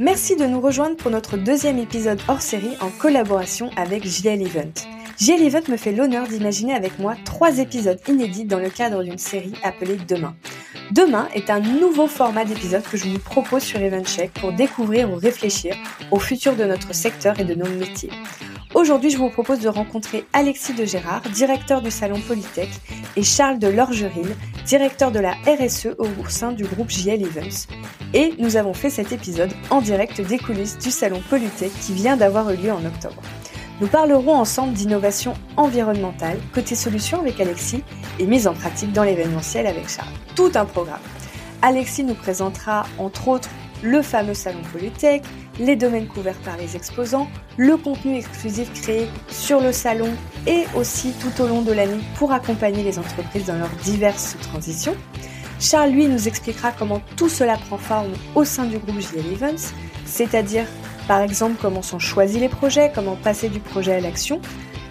Merci de nous rejoindre pour notre deuxième épisode hors série en collaboration avec JL Event. JL Event me fait l'honneur d'imaginer avec moi trois épisodes inédits dans le cadre d'une série appelée Demain. Demain est un nouveau format d'épisode que je vous propose sur EventCheck pour découvrir ou réfléchir au futur de notre secteur et de nos métiers. Aujourd'hui, je vous propose de rencontrer Alexis de Gérard, directeur du salon Polytech, et Charles de Lorgeril, directeur de la RSE au sein du groupe JL Events. Et nous avons fait cet épisode en direct des coulisses du salon Polytech qui vient d'avoir eu lieu en octobre. Nous parlerons ensemble d'innovation environnementale, côté solution avec Alexis et mise en pratique dans l'événementiel avec Charles. Tout un programme. Alexis nous présentera entre autres le fameux salon Polytech, les domaines couverts par les exposants, le contenu exclusif créé sur le salon et aussi tout au long de l'année pour accompagner les entreprises dans leurs diverses transitions. Charles, lui, nous expliquera comment tout cela prend forme au sein du groupe JL Events, c'est-à-dire par exemple, comment sont choisis les projets, comment passer du projet à l'action.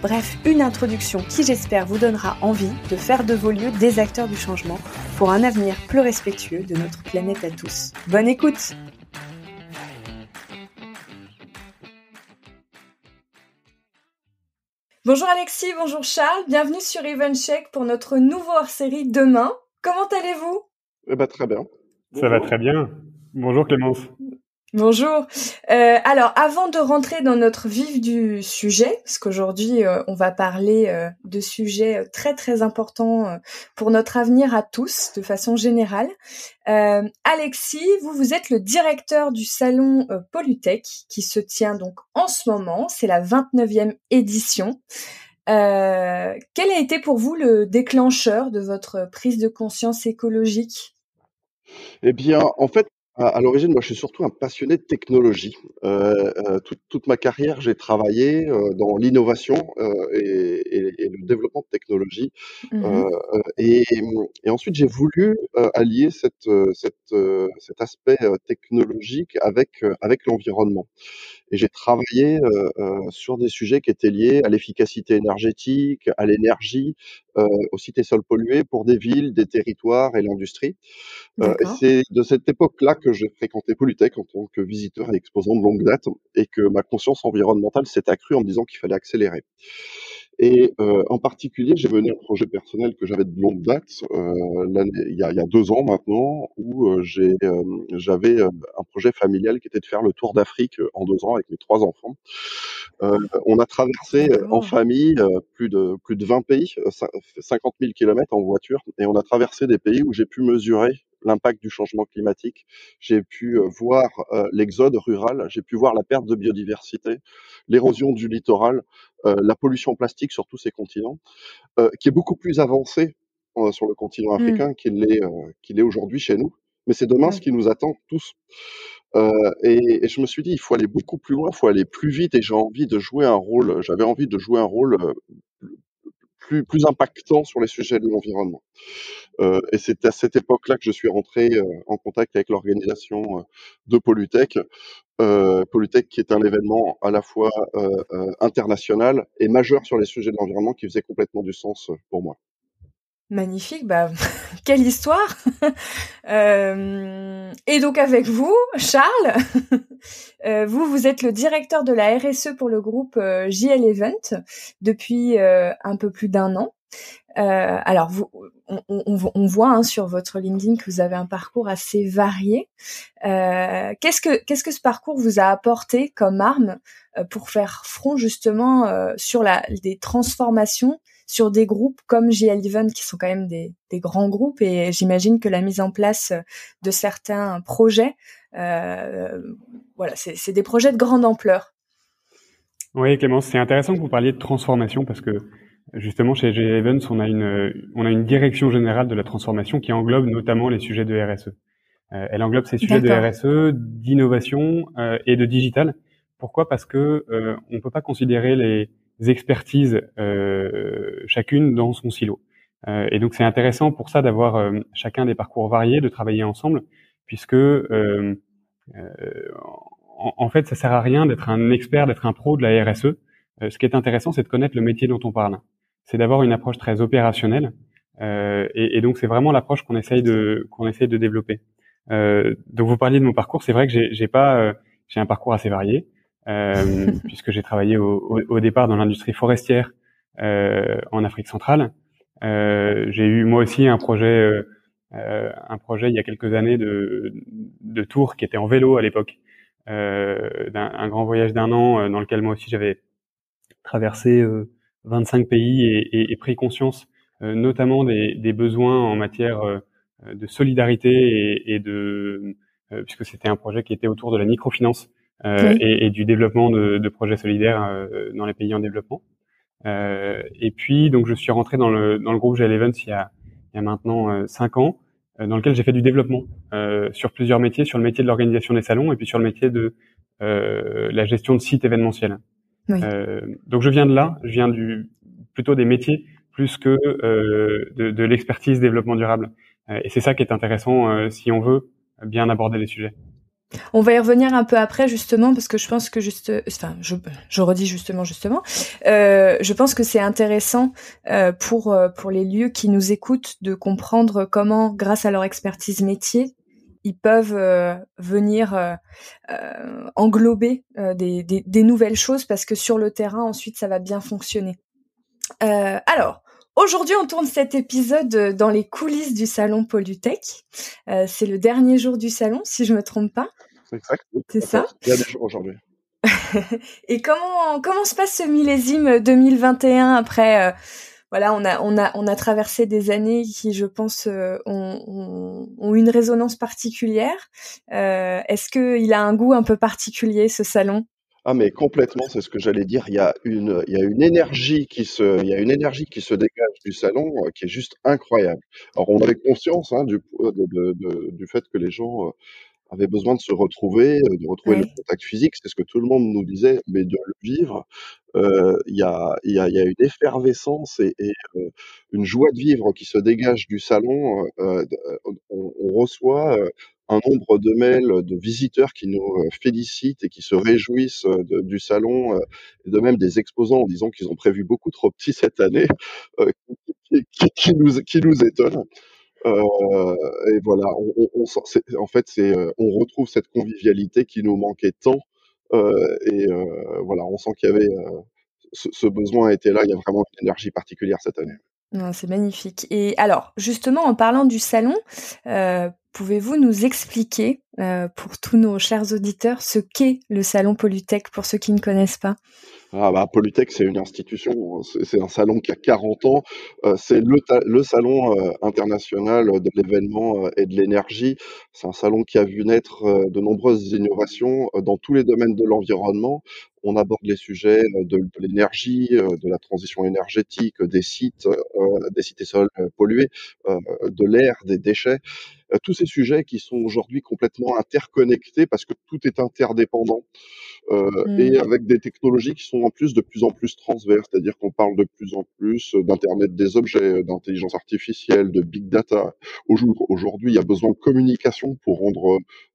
Bref, une introduction qui j'espère vous donnera envie de faire de vos lieux des acteurs du changement pour un avenir plus respectueux de notre planète à tous. Bonne écoute Bonjour Alexis, bonjour Charles, bienvenue sur EventCheck pour notre nouveau hors-série demain. Comment allez-vous? Eh ben, Très bien. Ça va très bien. Bonjour Clémence. Bonjour. Euh, alors, avant de rentrer dans notre vif du sujet, parce qu'aujourd'hui euh, on va parler euh, de sujets très très importants pour notre avenir à tous, de façon générale. Alexis, vous vous êtes le directeur du salon Polytech qui se tient donc en ce moment. C'est la 29e édition. quel a été pour vous le déclencheur de votre prise de conscience écologique? Eh bien, en fait, à, l'origine, moi, je suis surtout un passionné de technologie. Euh, euh, toute, ma carrière, j'ai travaillé euh, dans l'innovation et, le développement de technologie. Mmh et, ensuite, j'ai voulu allier cette, cet aspect technologique avec, avec l'environnement. Et j'ai travaillé sur des sujets qui étaient liés à l'efficacité énergétique, à l'énergie, aux cités sols pollués pour des villes, des territoires et l'industrie. et c'est de cette époque-là que j'ai fréquenté Polytech en tant que visiteur et exposant de longue date et que ma conscience environnementale s'est accrue en me disant qu'il fallait accélérer. Et euh, en particulier, j'ai mené un projet personnel que j'avais de longue date, euh, il, y a, il, y a, deux ans maintenant, où euh, euh, j'avais un projet familial qui était de faire le tour d'Afrique en deux ans avec mes trois enfants. on a traversé en famille plus de plus de 20 pays, 50 000 kilomètres en voiture, et on a traversé des pays où j'ai pu mesurer l'impact du changement climatique. J'ai pu euh, voir euh, l'exode rural, j'ai pu voir la perte de biodiversité, l'érosion du littoral, euh, la pollution plastique sur tous ces continents, qui est beaucoup plus avancée sur le continent mmh. africain qu'il est, est aujourd'hui chez nous. Mais c'est demain ce qui nous attend tous. et, et, je me suis dit, il faut aller beaucoup plus loin, il faut aller plus vite, et j'ai envie de jouer un rôle. J'avais envie de jouer un rôle plus, impactant sur les sujets de l'environnement. Euh, et c'est à cette époque-là que je suis rentré euh, en contact avec l'organisation euh, de Polytech. Polytech qui est un événement à la fois international et majeur sur les sujets de l'environnement qui faisait complètement du sens pour moi. Magnifique, bah quelle histoire euh, Et donc avec vous, Charles, euh, vous vous êtes le directeur de la RSE pour le groupe euh, JL Event depuis un peu plus d'un an. alors vous, on, voit hein, sur votre LinkedIn que vous avez un parcours assez varié. qu'est-ce que qu'est-ce que ce parcours vous a apporté comme arme pour faire front justement sur la des transformations sur des groupes comme JL Event qui sont quand même des, grands groupes et j'imagine que la mise en place de certains projets, euh, voilà, c'est des projets de grande ampleur. Oui, Clémence, c'est intéressant que vous parliez de transformation parce que justement chez JL Events, on a une on a une direction générale de la transformation qui englobe notamment les sujets de RSE. Euh, elle englobe ces sujets de RSE, d'innovation euh, et de digital. Pourquoi? Parce que on peut pas considérer les expertises euh, chacune dans son silo. Euh, et donc c'est intéressant pour ça d'avoir euh, chacun des parcours variés, de travailler ensemble, puisque en, fait ça sert à rien d'être un expert, d'être un pro de la RSE. ce qui est intéressant, c'est de connaître le métier dont on parle. C'est d'avoir une approche très opérationnelle. Et, donc c'est vraiment l'approche qu'on essaye de qu'on essaye de développer. donc vous parliez de mon parcours, c'est vrai que j'ai pas j'ai un parcours assez varié puisque j'ai travaillé au, au, départ dans l'industrie forestière euh, en Afrique centrale. Euh, j'ai eu moi aussi un projet, euh, euh, un projet il y a quelques années de, de tour qui était en vélo à l'époque, un, un, grand voyage d'un an dans lequel moi aussi j'avais traversé 25 pays et, et, et pris conscience notamment des, des, besoins en matière de solidarité et, et de puisque c'était un projet qui était autour de la microfinance euh, et, et, du développement de, de projets solidaires euh, dans les pays en développement. Euh, et puis, donc, je suis rentré dans le, dans le groupe GL Events il y a, il y a maintenant cinq ans, dans lequel j'ai fait du développement sur plusieurs métiers, sur le métier de l'organisation des salons et puis sur le métier de la gestion de sites événementiels. Oui. donc, je viens de là, je viens du plutôt des métiers plus que de, de l'expertise développement durable. et c'est ça qui est intéressant si on veut bien aborder les sujets. On va y revenir un peu après justement parce que je pense que juste, enfin, je, je redis justement justement, euh, je pense que c'est intéressant euh, pour euh, pour les lieux qui nous écoutent de comprendre comment, grâce à leur expertise métier, ils peuvent euh, venir euh, englober des, des, des, nouvelles choses parce que sur le terrain ensuite ça va bien fonctionner. alors. Aujourd'hui, on tourne cet épisode dans les coulisses du salon Polytech. Euh, c'est le dernier jour du salon, si je me trompe pas. C'est exact. C'est ça. Il y a des jours aujourd'hui. Et comment comment se passe ce millésime 2021 après euh, voilà on a on a on a traversé des années qui je pense euh, ont, ont, ont, une résonance particulière. Euh, Est-ce que il a un goût un peu particulier ce salon? Ah mais complètement, c'est ce que j'allais dire. Il y a une, il y a une énergie qui se, il y a une énergie qui se dégage du salon euh, qui est juste incroyable. Alors on avait conscience hein, du, de, de, de, du fait que les gens euh, avaient besoin de se retrouver, euh, de retrouver le contact physique, c'est ce que tout le monde nous disait, mais de le vivre, il y, a, y, a, y, a, une effervescence et, et une joie de vivre qui se dégage du salon. on, on, reçoit un nombre de mails de visiteurs qui nous euh, félicitent et qui se réjouissent euh, du salon, euh, et de même des exposants en disant qu'ils ont prévu beaucoup trop petit cette année, qui, nous, qui nous étonne. Euh, et voilà, on, on, en fait, c'est, on retrouve cette convivialité qui nous manquait tant. Euh, et euh, voilà, on sent qu'il y avait ce, ce, besoin était là. Il y a vraiment une énergie particulière cette année. C'est magnifique. Et alors, justement, en parlant du salon, euh, Pouvez-vous nous expliquer, euh, pour tous nos chers auditeurs, ce qu'est le salon Polytech pour ceux qui ne connaissent pas? Ah bah, Polytech, c'est une institution, c'est un salon qui a 40 ans, euh, c'est le, salon euh, international de l'événement et de l'énergie. C'est un salon qui a vu naître de nombreuses innovations dans tous les domaines de l'environnement. On aborde les sujets de, l'énergie, de la transition énergétique, des sites, des sites et sols pollués, de l'air, des déchets. Tous ces sujets qui sont aujourd'hui complètement interconnectés parce que tout est interdépendant et mmh. avec des technologies qui sont en plus de plus en plus transverses, c'est-à-dire qu'on parle de plus en plus d'internet des objets, d'intelligence artificielle, de big data. Aujourd'hui, il y a besoin de communication pour rendre euh, euh,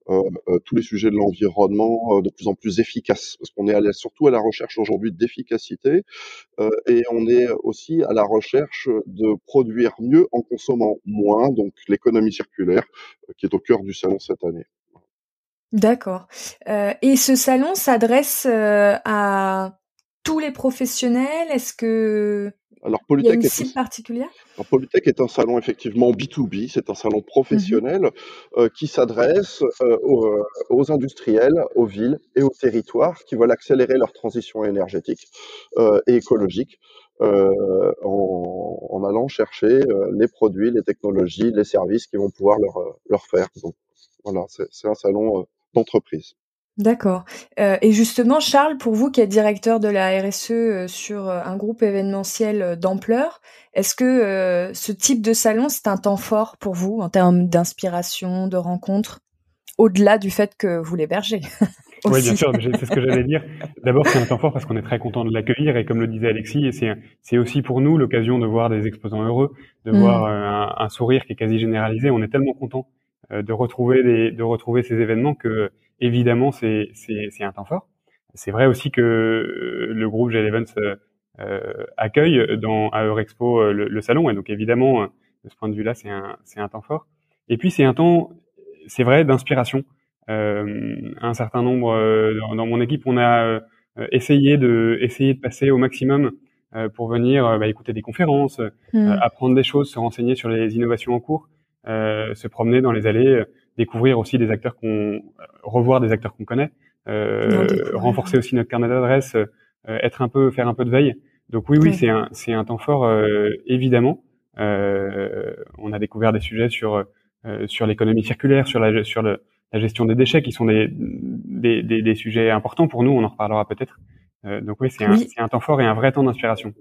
tous les sujets de l'environnement euh, de plus en plus efficaces, parce qu'on est surtout à la recherche aujourd'hui d'efficacité et on est aussi à la recherche de produire mieux en consommant moins, donc l'économie circulaire qui est au cœur du salon cette année. D'accord. et ce salon s'adresse à tous les professionnels? Est-ce que alors Polytech, Il y a une cible particulière alors, Polytech est un salon effectivement B2B, c'est un salon professionnel mhm. euh, qui s'adresse euh, euh, aux, industriels, aux villes et aux territoires qui veulent accélérer leur transition énergétique et écologique en, allant chercher les produits, les technologies, les services qui vont pouvoir leur, leur faire. Donc voilà, c'est un salon d'entreprise. D'accord. Euh, et justement, Charles, pour vous qui êtes directeur de la RSE euh, sur euh, un groupe événementiel d'ampleur, est-ce que ce type de salon, c'est un temps fort pour vous en termes d'inspiration, de rencontres, au-delà du fait que vous l'hébergez Oui, bien sûr, c'est ce que j'allais dire. D'abord, c'est un temps fort parce qu'on est très content de l'accueillir et comme le disait Alexis, c'est aussi pour nous l'occasion de voir des exposants heureux, de mmh. voir un, un, sourire qui est quasi généralisé. On est tellement content de retrouver des, de retrouver ces événements que évidemment, c'est un temps fort. C'est vrai aussi que euh, le groupe G11 euh, euh, accueille dans à Eurexpo euh, le, le, salon, et donc évidemment, de ce point de vue-là, c'est un, un temps fort. Et puis c'est un temps, c'est vrai, d'inspiration. Euh, un certain nombre dans, dans, mon équipe, on a essayé de essayer de passer au maximum pour venir bah, écouter des conférences, mmh. apprendre des choses, se renseigner sur les innovations en cours, se promener dans les allées découvrir aussi des acteurs qu'on, revoir des acteurs qu'on connaît, euh, renforcer aussi notre carnet d'adresses, euh, être un peu, faire un peu de veille. Donc oui, oui, c'est un, c'est un temps fort euh, évidemment. on a découvert des sujets sur sur l'économie circulaire, sur la sur le, la gestion des déchets, qui sont des, des, des, des sujets importants pour nous. On en reparlera peut-être. donc oui, c'est un, c'est un temps fort et un vrai temps d'inspiration.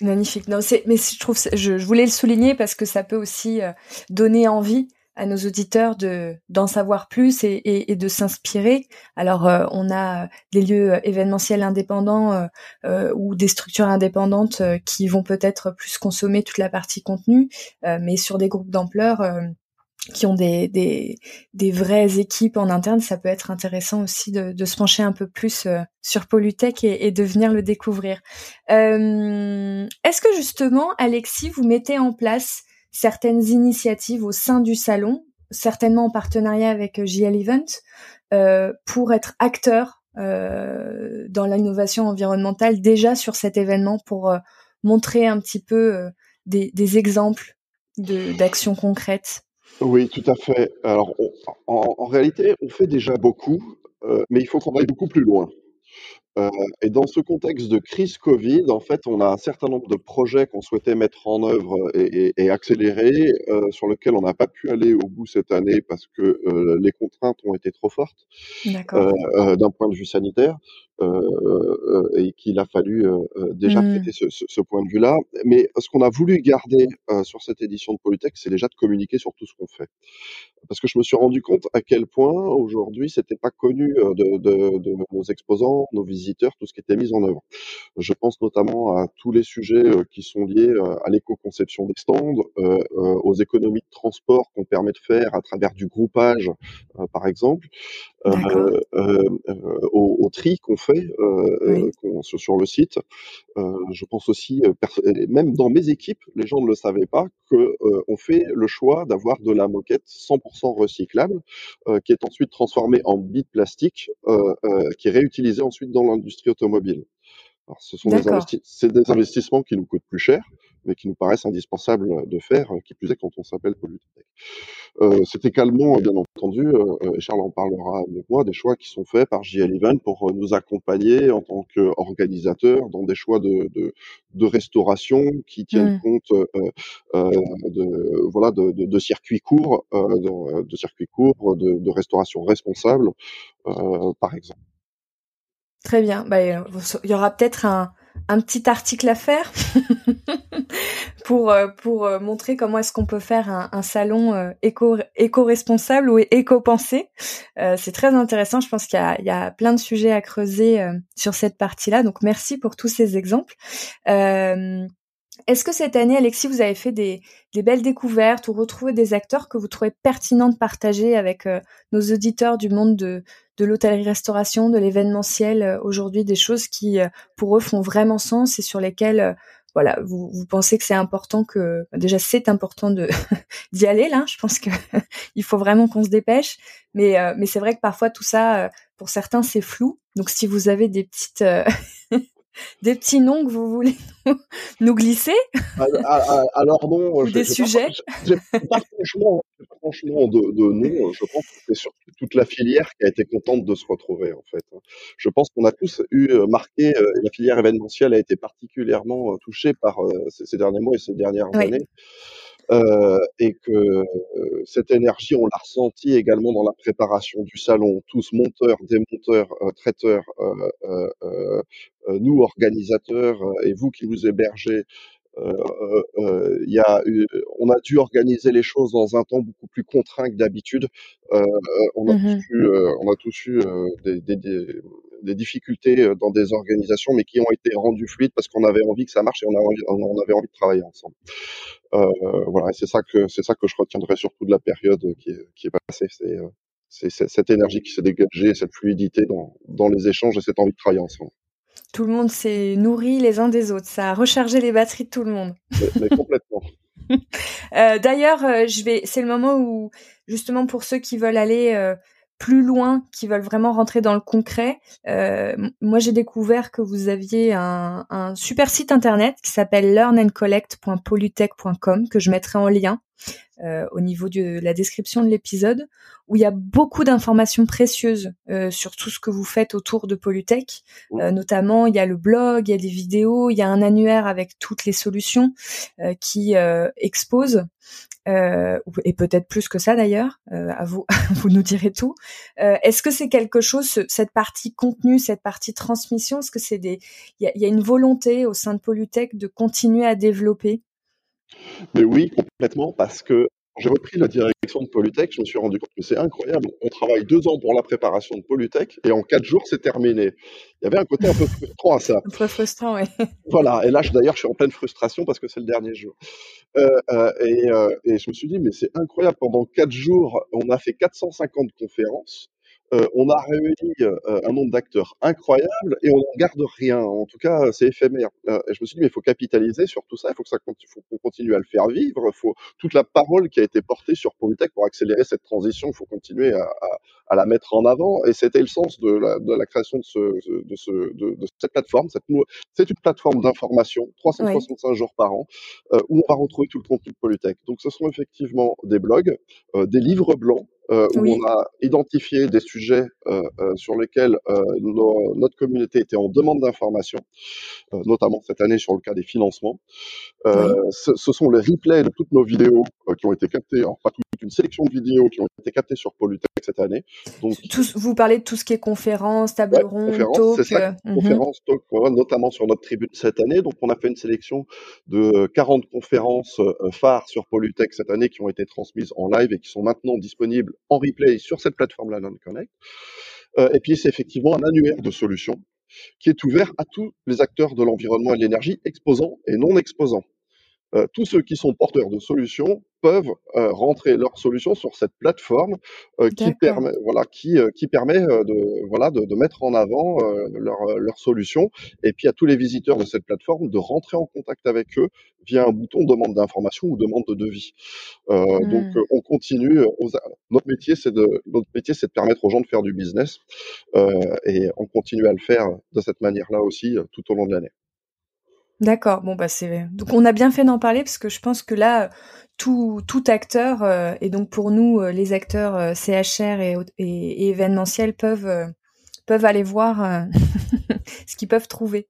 Magnifique. Non, c'est, mais je trouve, je, je, voulais le souligner parce que ça peut aussi donner envie à nos auditeurs de d'en savoir plus et, et, et de s'inspirer. Alors euh, on a des lieux événementiels indépendants euh, ou des structures indépendantes euh, qui vont peut-être plus consommer toute la partie contenu, mais sur des groupes d'ampleur qui ont des, des, des vraies équipes en interne, ça peut être intéressant aussi de, de se pencher un peu plus sur Polytech et, et, de venir le découvrir. Est-ce que justement, Alexis, vous mettez en place certaines initiatives au sein du salon, certainement en partenariat avec euh, JL Event, euh, pour être acteur euh, dans l'innovation environnementale déjà sur cet événement pour montrer un petit peu des, des, exemples d'actions concrètes. Oui, tout à fait. Alors, en, en, réalité, on fait déjà beaucoup, mais il faut qu'on aille beaucoup plus loin. Euh, et dans ce contexte de crise Covid, en fait, on a un certain nombre de projets qu'on souhaitait mettre en œuvre et, et, et accélérer, euh, sur lesquels on n'a pas pu aller au bout cette année parce que euh, les contraintes ont été trop fortes d'un point de vue sanitaire et qu'il a fallu déjà mmh. traiter ce, ce, ce, point de vue-là. Mais ce qu'on a voulu garder sur cette édition de Polytech, c'est déjà de communiquer sur tout ce qu'on fait parce que je me suis rendu compte à quel point aujourd'hui c'était pas connu de, de, de, nos exposants, nos visiteurs, tout ce qui était mis en œuvre. Je pense notamment à tous les sujets qui sont liés à l'éco-conception des stands, aux économies de transport qu'on permet de faire à travers du groupage, par exemple, au, au, tri qu'on fait oui. sur le site. je pense aussi, même dans mes équipes, les gens ne le savaient pas, que on fait le choix d'avoir de la moquette 100% recyclable, euh, qui est ensuite transformé en bit plastique, euh, euh, qui est réutilisé ensuite dans l'industrie automobile. Alors, ce sont des, investi des, investissements qui nous coûtent plus cher, mais qui nous paraissent indispensables de faire, qui plus est quand on s'appelle Polytech. Euh, c'est également, bien entendu, euh, et Charles en parlera avec moi, des choix qui sont faits par JL Event pour nous accompagner en tant qu'organisateurs dans des choix de, de, de restauration qui tiennent mmh. compte euh, de, voilà, de, de, circuits courts, de, de, circuits courts, de, de restauration responsable, par exemple. Très bien. Bah, il y aura peut-être un, un petit article à faire pour pour montrer comment est-ce qu'on peut faire un, un salon éco éco-responsable ou éco-pensé. c'est très intéressant. Je pense qu'il y a, il y a plein de sujets à creuser sur cette partie-là. Donc merci pour tous ces exemples. Est-ce que cette année, Alexis, vous avez fait des, des, belles découvertes ou retrouvé des acteurs que vous trouvez pertinents de partager avec nos auditeurs du monde de, de l'hôtellerie-restauration, de l'événementiel euh, aujourd'hui, des choses qui euh, pour eux font vraiment sens et sur lesquelles euh, voilà, vous, vous pensez que c'est important que bah, déjà c'est important de d'y aller là. Je pense que il faut vraiment qu'on se dépêche, mais mais c'est vrai que parfois tout ça pour certains c'est flou. Donc si vous avez des petites des petits noms que vous voulez nous glisser? Ah, ah, ah, Alors non, des sujets? Pas, pas franchement, franchement de, de noms. Je pense que c'est surtout toute la filière qui a été contente de se retrouver en fait. Je pense qu'on a tous eu euh, marqué. Euh, la filière événementielle a été particulièrement euh, touchée par ces, derniers mois et ces dernières années. Euh, et que euh, cette énergie, on l'a ressenti également dans la préparation du salon, tous monteurs, démonteurs, euh, traiteurs, nous organisateurs et vous qui vous hébergez. il y a on a dû organiser les choses dans un temps beaucoup plus contraint que d'habitude. on, a mmh tous eu, on a tous eu des, des, des, des, difficultés dans des organisations, mais qui ont été rendues fluides parce qu'on avait envie que ça marche et on, on avait envie de travailler ensemble. Euh, voilà, c'est ça que c'est ça que je retiendrai surtout de la période qui est, qui est passée. C'est euh, c'est cette énergie qui s'est dégagée, cette fluidité dans, dans les échanges et cette envie de travailler ensemble. Tout le monde s'est nourri les uns des autres. Ça a rechargé les batteries de tout le monde. Mais, complètement. euh, D'ailleurs, euh, je vais. C'est le moment où, justement, pour ceux qui veulent aller euh, plus loin, qui veulent vraiment rentrer dans le concret, euh, moi j'ai découvert que vous aviez un, un super site internet qui s'appelle learnandcollect.polytech.com que je mettrai en lien euh, au niveau de la description de l'épisode, où il y a beaucoup d'informations précieuses euh, sur tout ce que vous faites autour de Polytech. Euh, notamment, il y a le blog, il y a des vidéos, il y a un annuaire avec toutes les solutions qui exposent euh, et peut-être plus que ça d'ailleurs. Euh, à vous, vous nous direz tout. Euh, est-ce que c'est quelque chose, cette partie contenu, cette partie transmission, est-ce que c'est des, il y a, une volonté au sein de Polytech de continuer à développer Mais oui, complètement, parce que j'ai repris la direction de Polytech, je me suis rendu compte que c'est incroyable. On travaille deux ans pour la préparation de Polytech et en quatre jours, c'est terminé. Il y avait un côté un peu frustrant à ça. Un peu frustrant, oui. Voilà. Et là, d'ailleurs, je suis en pleine frustration parce que c'est le dernier jour. Euh, euh, et, euh, et, je me suis dit, mais c'est incroyable. Pendant quatre jours, on a fait 450 conférences. Euh, on a réuni euh, un nombre d'acteurs incroyable et on n'en garde rien. En tout cas, c'est éphémère. Euh, et je me suis dit, mais il faut capitaliser sur tout ça. Il faut que ça faut qu'on continue à le faire vivre. Faut toute la parole qui a été portée sur Polytech pour accélérer cette transition. Il faut continuer à, à, à, la mettre en avant. Et c'était le sens de la, de la création de, ce, de, ce, de, de cette plateforme. C'est une plateforme d'information, 365 jours par an, où on va retrouver tout le contenu de Polytech. Donc, ce sont effectivement des blogs, des livres blancs euh, où on a identifié des sujets euh, euh, sur lesquels notre communauté était en demande d'information, notamment cette année sur le cas des financements. Ce, ce, sont les replays de toutes nos vidéos qui ont été captées, enfin toute une sélection de vidéos qui ont été captées sur Polytech cette année. Donc, vous parlez de tout ce qui est conférences, table ouais, ronde, talk. Ça, conférences, talk, notamment sur notre tribune cette année. Donc on a fait une sélection de 40 conférences phares sur Polytech cette année qui ont été transmises en live et qui sont maintenant disponibles en replay sur cette plateforme-là, NonConnect. Euh, et puis, c'est effectivement un annuaire de solutions qui est ouvert à tous les acteurs de l'environnement et de l'énergie, exposants et non exposants. Euh, tous ceux qui sont porteurs de solutions peuvent euh, rentrer leurs solutions sur cette plateforme euh, qui permet, voilà, qui, euh, qui permet de, voilà, de, de, mettre en avant leurs leur solutions et puis à tous les visiteurs de cette plateforme de rentrer en contact avec eux via un bouton demande d'information ou demande de devis. Mmh. Donc on continue. notre métier, c'est de notre métier, c'est de permettre aux gens de faire du business et on continue à le faire de cette manière-là aussi tout au long de l'année. D'accord. Bon bah c'est donc on a bien fait d'en parler parce que je pense que là tout tout acteur euh, et donc pour nous euh, les acteurs euh, CHR et, et, et, événementiels peuvent peuvent aller voir ce qu'ils peuvent trouver.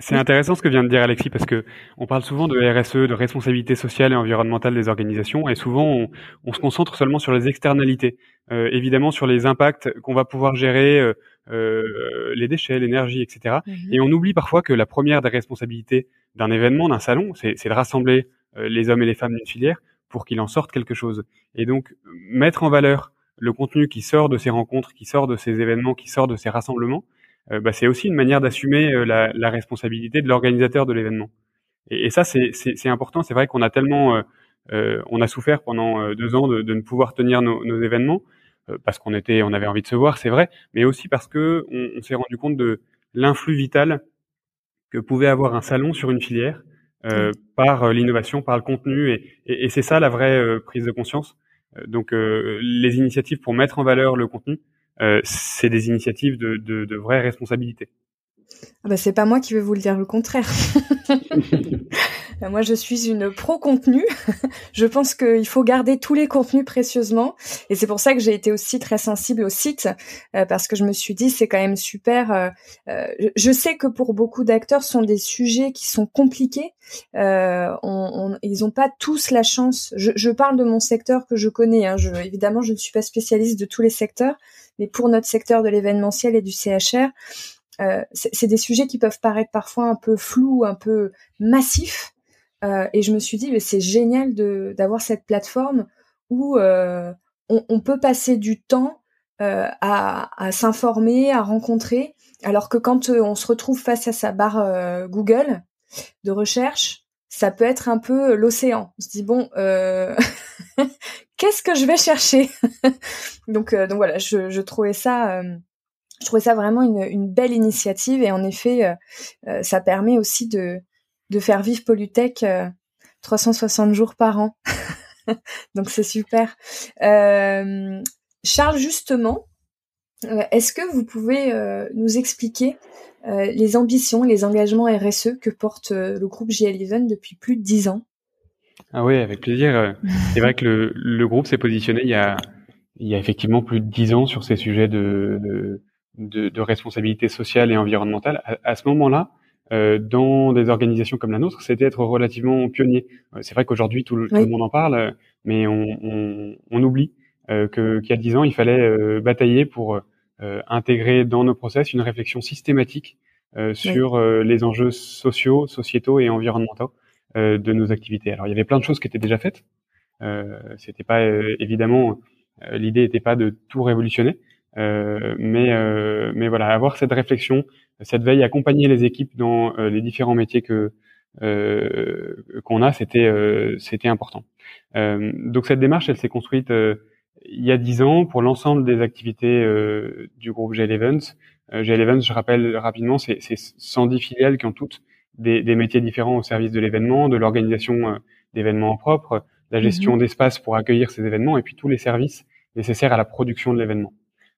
C'est intéressant ce que vient de dire Alexis parce que on parle souvent de RSE, de responsabilité sociale et environnementale des organisations, et souvent on, on se concentre seulement sur les externalités, euh, évidemment sur les impacts qu'on va pouvoir gérer, euh, euh les déchets, l'énergie, etc. Mhm. Et on oublie parfois que la première des responsabilités d'un événement, d'un salon, c'est de rassembler euh, les hommes et les femmes d'une filière pour qu'il en sorte quelque chose. Et donc mettre en valeur le contenu qui sort de ces rencontres, qui sort de ces événements, qui sort de ces rassemblements, bah, c'est aussi une manière d'assumer euh, la, la, responsabilité de l'organisateur de l'événement. Et, et, ça, c'est important. C'est vrai qu'on a tellement, euh, on a souffert pendant deux ans de, de, ne pouvoir tenir nos, nos événements parce qu'on était, on avait envie de se voir, c'est vrai, mais aussi parce que on, on s'est rendu compte de l'influx vital que pouvait avoir un salon sur une filière euh, par l'innovation, par le contenu, et, et, et c'est ça la vraie prise de conscience. donc les initiatives pour mettre en valeur le contenu, euh, c'est des initiatives de, de, de vraie responsabilité. Ah bah c'est pas moi qui vais vous le dire le contraire. moi je suis une pro contenu. je pense qu'il faut garder tous les contenus précieusement et c'est pour ça que j'ai été aussi très sensible au site euh, parce que je me suis dit c'est quand même super. Euh, euh je sais que pour beaucoup d'acteurs ce sont des sujets qui sont compliqués. Euh, on, on, ils n'ont pas tous la chance. Je, je, parle de mon secteur que je connais. Hein. Je, évidemment je ne suis pas spécialiste de tous les secteurs, mais pour notre secteur de l'événementiel et du CHR, euh, c'est des sujets qui peuvent paraître parfois un peu flous, un peu massifs. Euh, et je me suis dit, c'est génial d'avoir cette plateforme où euh, on, on, peut passer du temps euh, à, à s'informer, à rencontrer, alors que quand euh, on se retrouve face à sa barre euh, Google de recherche, ça peut être un peu l'océan. On se dit bon, qu'est-ce que je vais chercher? Donc donc voilà, je, je trouvais ça je trouvais ça vraiment une, une, belle initiative. Et en effet, euh ça permet aussi de, de faire vivre Polytech 360 euh, jours par an. Donc c'est super. Euh, Charles, justement, est-ce que vous pouvez nous expliquer les ambitions, les engagements RSE que porte le groupe Even depuis plus de dix ans? Ah oui, avec plaisir. c'est vrai que le, le groupe s'est positionné il y a il y a effectivement plus de dix ans sur ces sujets de, de, de, de responsabilité sociale et environnementale, à, à ce moment-là, euh, dans des organisations comme la nôtre, c'était être relativement pionnier. Euh, c'est vrai qu'aujourd'hui tout, tout, le monde en parle, mais on, on, on oublie euh, qu'il y a dix ans, il fallait euh, batailler pour euh, intégrer dans nos process une réflexion systématique sur les enjeux sociaux, sociétaux et environnementaux de nos activités. Alors il y avait plein de choses qui étaient déjà faites. c'était pas évidemment l'idée n'était pas de tout révolutionner, euh, mais, euh, mais voilà, avoir cette réflexion, cette veille, accompagner les équipes dans euh, les différents métiers que qu'on a, c'était c'était important. donc cette démarche, elle s'est construite il y a dix ans pour l'ensemble des activités du groupe GL Events. GL Events, je rappelle rapidement, c'est 110 filiales qui ont toutes des, des, métiers différents au service de l'événement, de l'organisation d'événements propres, la gestion mmh d'espace pour accueillir ces événements et puis tous les services nécessaires à la production de l'événement.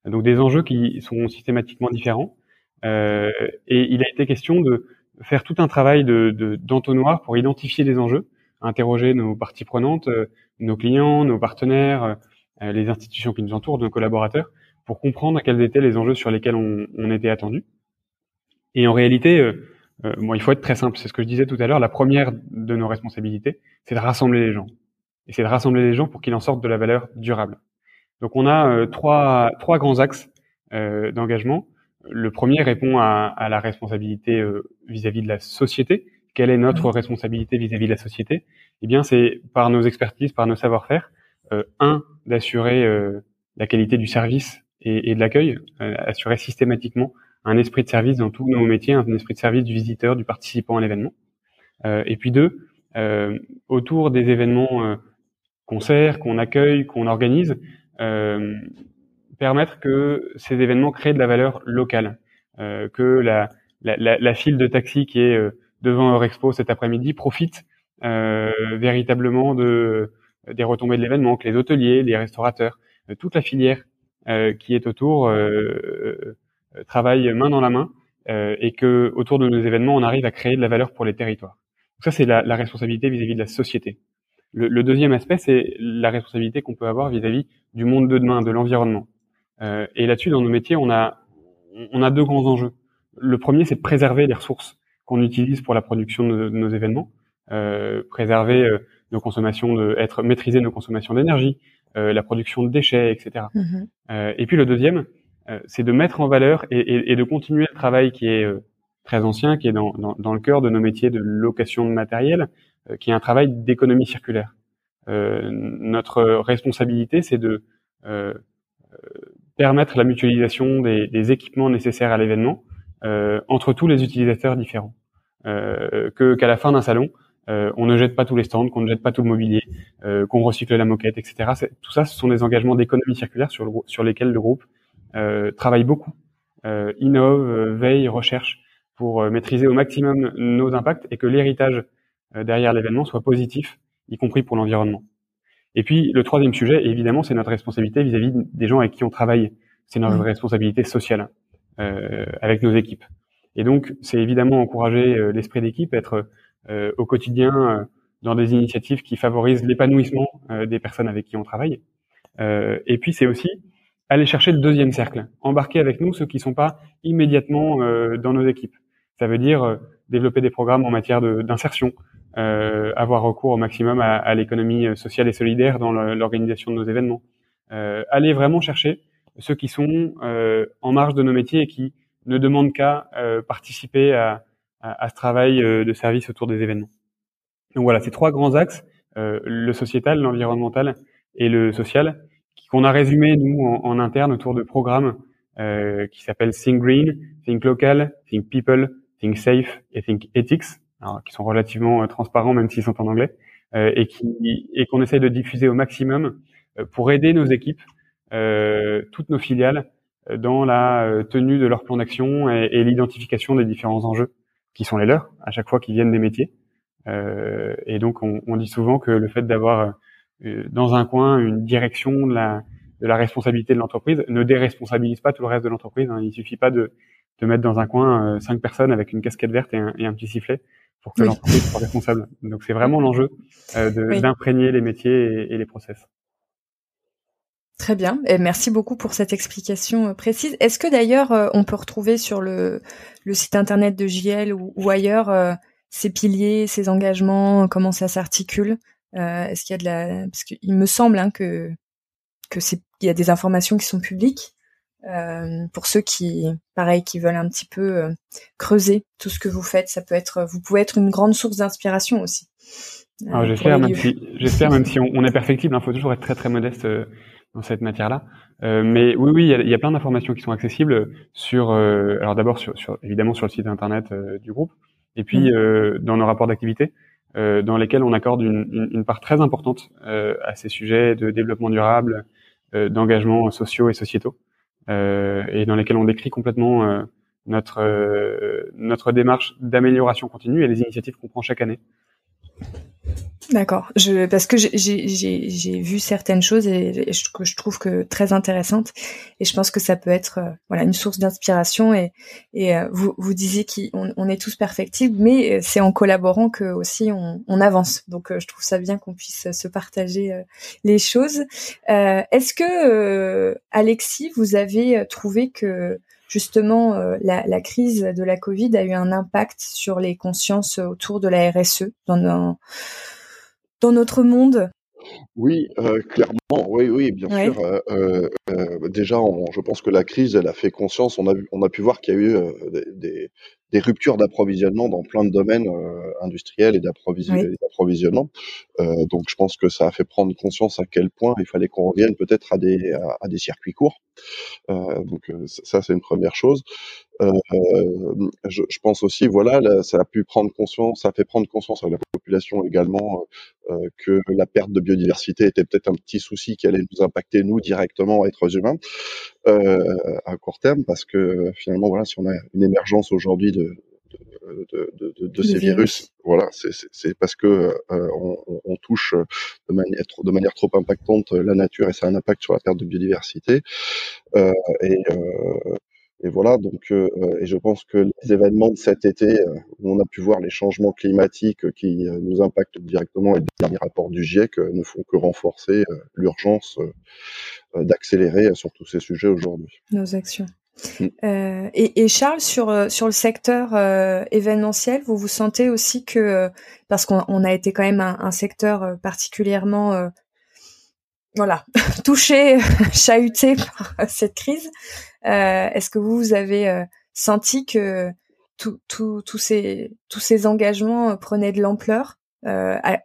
Donc des enjeux qui sont systématiquement différents. Euh, et il a été question de faire tout un travail de d'entonnoir pour identifier les enjeux, interroger nos parties prenantes, euh, nos clients, nos partenaires, euh, les institutions qui nous entourent, nos collaborateurs, pour comprendre quels étaient les enjeux sur lesquels on, était attendu. Et en réalité, bon, il faut être très simple. C'est ce que je disais tout à l'heure. La première de nos responsabilités, c'est de rassembler les gens. Et c'est de rassembler les gens pour qu'ils en sortent de la valeur durable. Donc on a euh, trois, trois grands axes euh, d'engagement. Le premier répond à, à la responsabilité euh, vis-à-vis de la société. Quelle est notre responsabilité vis-à-vis de la société? Eh bien, c'est par nos expertises, par nos savoir-faire, un d'assurer la qualité du service et, et de l'accueil, assurer systématiquement un esprit de service dans tous nos métiers, un esprit de service du visiteur, du participant à l'événement. et puis deux, autour des événements concerts qu'on accueille, qu'on organise, euh, permettre que ces événements créent de la valeur locale, euh, que la, la, la, la, file de taxi qui est euh, devant Eurexpo cet après-midi profite véritablement de des retombées de l'événement, que les hôteliers, les restaurateurs, toute la filière qui est autour euh, travaille main dans la main et que autour de nos événements, on arrive à créer de la valeur pour les territoires. Donc ça, c'est la, la, responsabilité vis-à-vis -vis de la société. Le, le deuxième aspect, c'est la responsabilité qu'on peut avoir vis-à-vis du monde de demain, de l'environnement. Euh, et là-dessus, dans nos métiers, on a, on a deux grands enjeux. le premier, c'est de préserver les ressources qu'on utilise pour la production de, nos événements, euh, préserver euh, nos consommations, de, être maîtriser nos consommations d'énergie, euh, la production de déchets, etc. Mhm. Euh, et puis le deuxième, c'est de mettre en valeur et, et, et, de continuer le travail qui est très ancien, qui est dans, dans, dans, le cœur de nos métiers de location de matériel, qui est un travail d'économie circulaire. notre responsabilité, c'est de permettre la mutualisation des, des équipements nécessaires à l'événement euh, entre tous les utilisateurs différents. Euh, que qu'à la fin d'un salon, euh, on ne jette pas tous les stands, qu'on ne jette pas tout le mobilier, euh, qu'on recycle la moquette, etc. Tout ça, ce sont des engagements d'économie circulaire sur, le, sur lesquels le groupe euh, travaille beaucoup, euh, innove, veille, recherche pour maîtriser au maximum nos impacts et que l'héritage derrière l'événement soit positif, y compris pour l'environnement. Et puis le troisième sujet, évidemment, c'est notre responsabilité vis-à-vis des gens avec qui on travaille. C'est notre mmh. responsabilité sociale. Euh, avec nos équipes. Et donc, c'est évidemment encourager euh, l'esprit d'équipe, être euh, au quotidien dans des initiatives qui favorisent l'épanouissement des personnes avec qui on travaille. et puis, c'est aussi aller chercher le deuxième cercle, embarquer avec nous ceux qui sont pas immédiatement dans nos équipes. Ça veut dire développer des programmes en matière d'insertion, euh, avoir recours au maximum à, à l'économie sociale et solidaire dans l'organisation de nos événements. Euh, aller vraiment chercher ceux qui sont euh, en marge de nos métiers et qui ne demandent qu'à euh, participer à, à, à, ce travail euh, de service autour des événements. Donc voilà, ces trois grands axes, le sociétal, l'environnemental et le social, qu'on a résumé nous en, en, interne autour de programmes qui s'appellent Think Green, Think Local, Think People, Think Safe et Think Ethics, alors, qui sont relativement transparents même s'ils sont en anglais, et qui et qu'on essaye de diffuser au maximum pour aider nos équipes euh, toutes nos filiales euh, dans la euh, tenue de leur plan d'action et, et l'identification des différents enjeux qui sont les leurs à chaque fois qu'ils viennent des métiers. Euh, et donc on, on, dit souvent que le fait d'avoir dans un coin une direction de la, de la responsabilité de l'entreprise ne déresponsabilise pas tout le reste de l'entreprise. Hein. Il suffit pas de, de mettre dans un coin cinq personnes avec une casquette verte et un, et un petit sifflet pour que l'entreprise soit responsable. Donc c'est vraiment l'enjeu euh, d'imprégner les métiers et, et les process. Très bien, et merci beaucoup pour cette explication euh, précise. Est-ce que d'ailleurs euh, on peut retrouver sur le, le site internet de JL ou, ailleurs euh, ces piliers, ces engagements, comment ça s'articule Est-ce qu'il y a de la parce qu'il me semble hein, que que c'est il y a des informations qui sont publiques pour ceux qui pareil qui veulent un petit peu creuser tout ce que vous faites. Ça peut être vous pouvez être une grande source d'inspiration aussi. j'espère même si j'espère même si on, on est perfectible, il hein, faut toujours être très très modeste dans cette matière-là. Euh, mais oui, oui, il y a, y a, plein d'informations qui sont accessibles sur, euh, alors d'abord sur, sur, évidemment sur le site internet euh, du groupe, et puis mmh. euh, dans nos rapports d'activité, euh, dans lesquels on accorde une, une, une part très importante à ces sujets de développement durable, d'engagement sociaux et sociétaux, et dans lesquels on décrit complètement notre notre démarche d'amélioration continue et les initiatives qu'on prend chaque année. D'accord. Je, parce que j'ai vu certaines choses et, que je trouve que très intéressantes et je pense que ça peut être euh, voilà une source d'inspiration et, et euh, vous, vous disiez qu'on on est tous perfectibles mais c'est en collaborant que aussi on, on avance. Donc euh, je trouve ça bien qu'on puisse se partager les choses. Est-ce que Alexis, vous avez trouvé que justement la, la, crise de la Covid a eu un impact sur les consciences autour de la RSE dans dans notre monde Oui, euh, clairement, oui, oui, bien sûr. Euh, euh, déjà, on, je pense que la crise, elle a fait conscience. On a, vu, on a pu voir qu'il y a eu des, des, ruptures d'approvisionnement dans plein de domaines euh, industriels et d'approvisionnement. donc, je pense que ça a fait prendre conscience à quel point il fallait qu'on revienne peut-être à des, à, à, des circuits courts. donc, ça, c'est une première chose. Euh, je, je, pense aussi, voilà, là, ça a pu prendre conscience, ça a fait prendre conscience à la population également euh, que la perte de biodiversité était peut-être un petit souci qui allait nous impacter nous directement, êtres humains, euh, à court terme, parce que finalement, voilà, si on a une émergence aujourd'hui de, de, de, de, de, ces virus. Voilà, c'est parce que euh, on, on, touche de manière, de manière trop impactante la nature et ça a un impact sur la perte de biodiversité. Euh, et, euh, et voilà, donc, euh, euh, et je pense que les événements de cet été, euh, où on a pu voir les changements climatiques qui nous impactent directement, et le dernier rapport du GIEC ne font que renforcer l'urgence d'accélérer sur tous ces sujets aujourd'hui. Nos actions. Mm. Et, et, Charles, sur sur le secteur événementiel, vous vous sentez aussi que parce qu'on a été quand même un, un secteur particulièrement voilà touché, chahuté par cette crise. Est-ce que vous, vous avez senti que tous ces tous ces engagements prenaient de l'ampleur,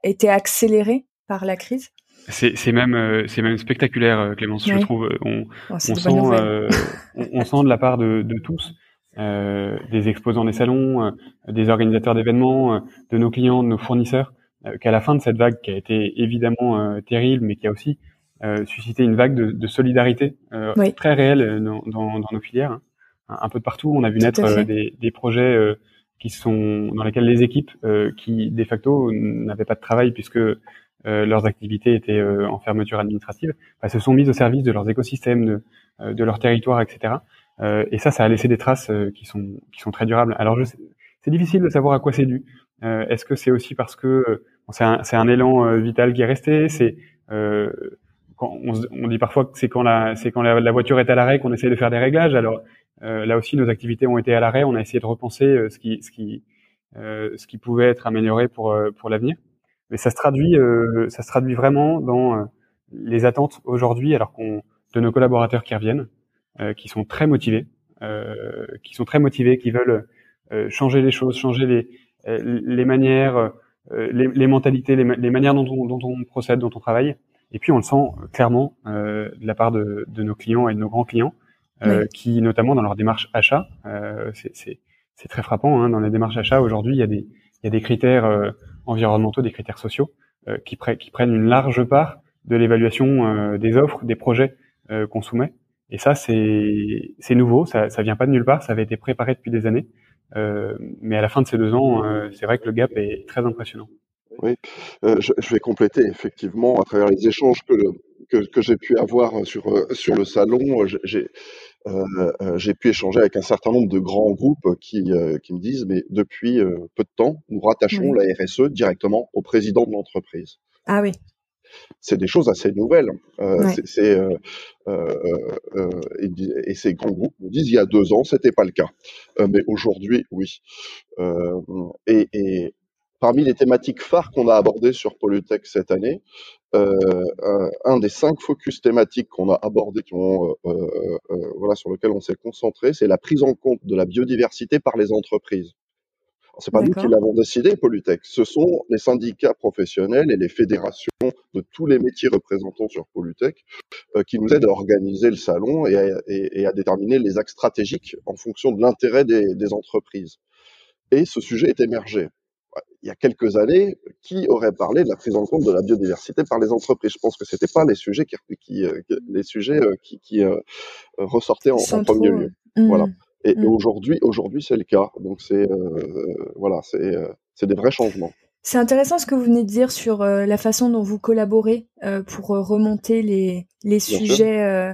étaient accélérés par la crise? C'est même euh, c'est même spectaculaire, euh, Clémence. Je trouve. On, oh, on sent euh, on, sent de la part de, de tous, des exposants des salons, des organisateurs d'événements, de nos clients, de nos fournisseurs, qu'à la fin de cette vague qui a été évidemment terrible, mais qui a aussi suscité une vague de, de solidarité très réelle dans, dans, dans, nos filières. Hein. Un, peu de partout, on a vu naître des, des projets qui sont dans lesquels les équipes qui de facto n'avaient pas de travail puisque euh, leurs activités étaient euh, en fermeture administrative, bah, se sont mises au service de leurs écosystèmes, de, euh, de leur territoire, etc. et ça, ça a laissé des traces qui sont qui sont très durables. Alors, c'est difficile de savoir à quoi c'est dû. Est-ce que c'est aussi parce que c'est un, un, élan vital qui est resté C'est on, on, dit parfois que c'est quand la c'est quand la, voiture est à l'arrêt qu'on essaie de faire des réglages. Alors là aussi, nos activités ont été à l'arrêt. On a essayé de repenser ce qui ce qui ce qui pouvait être amélioré pour pour l'avenir mais ça se traduit, euh, ça se traduit vraiment dans euh, les attentes aujourd'hui, alors qu'on de nos collaborateurs qui reviennent, euh, qui sont très motivés, qui sont très motivés, qui veulent changer les choses, changer les les manières, les, les, mentalités, les, les manières dont on, dont on, procède, dont on travaille. Et puis on le sent clairement de la part de, de, nos clients et de nos grands clients, qui notamment dans leur démarche achat, c'est très frappant. Hein, dans les démarches achat aujourd'hui, il y a des il y a des critères environnementaux, des critères sociaux euh, qui, qui, prennent une large part de l'évaluation euh, des offres, des projets euh, qu'on soumet. Et ça, c'est nouveau, ça, ça vient pas de nulle part, ça avait été préparé depuis des années. mais à la fin de ces deux ans, c'est vrai que le gap est très impressionnant. Oui, je, je, vais compléter effectivement à travers les échanges que, que, que j'ai pu avoir sur, sur le salon. J'ai euh, euh, j'ai pu échanger avec un certain nombre de grands groupes qui, euh, qui me disent, mais depuis peu de temps, nous rattachons la RSE directement au président de l'entreprise. Ah oui. C'est des choses assez nouvelles. Euh, c'est, et, et, ces grands groupes nous disent, il y a deux ans, c'était pas le cas. mais aujourd'hui, oui. et, et parmi les thématiques phares qu'on a abordées sur Polytech cette année, euh, un, des cinq focus thématiques qu'on a abordés, qui ont, euh, euh, voilà, sur lequel on s'est concentré, c'est la prise en compte de la biodiversité par les entreprises. C'est pas nous qui l'avons décidé, Polytech. Ce sont les syndicats professionnels et les fédérations de tous les métiers représentants sur Polytech qui nous aident à organiser le salon et à, et, à, déterminer les axes stratégiques en fonction de l'intérêt des, des entreprises. Et ce sujet est émergé il y a quelques années, qui aurait parlé de la prise en compte de la biodiversité par les entreprises? Je pense que c'était pas les sujets qui, qui euh, les sujets euh, qui, qui euh, ressortaient en, premier lieu. Voilà. Et, mmh. aujourd'hui, aujourd'hui, c'est le cas. Donc c'est voilà, c'est c'est des vrais changements. C'est intéressant ce que vous venez de dire sur euh, la façon dont vous collaborez euh, pour euh, remonter les, les sujets.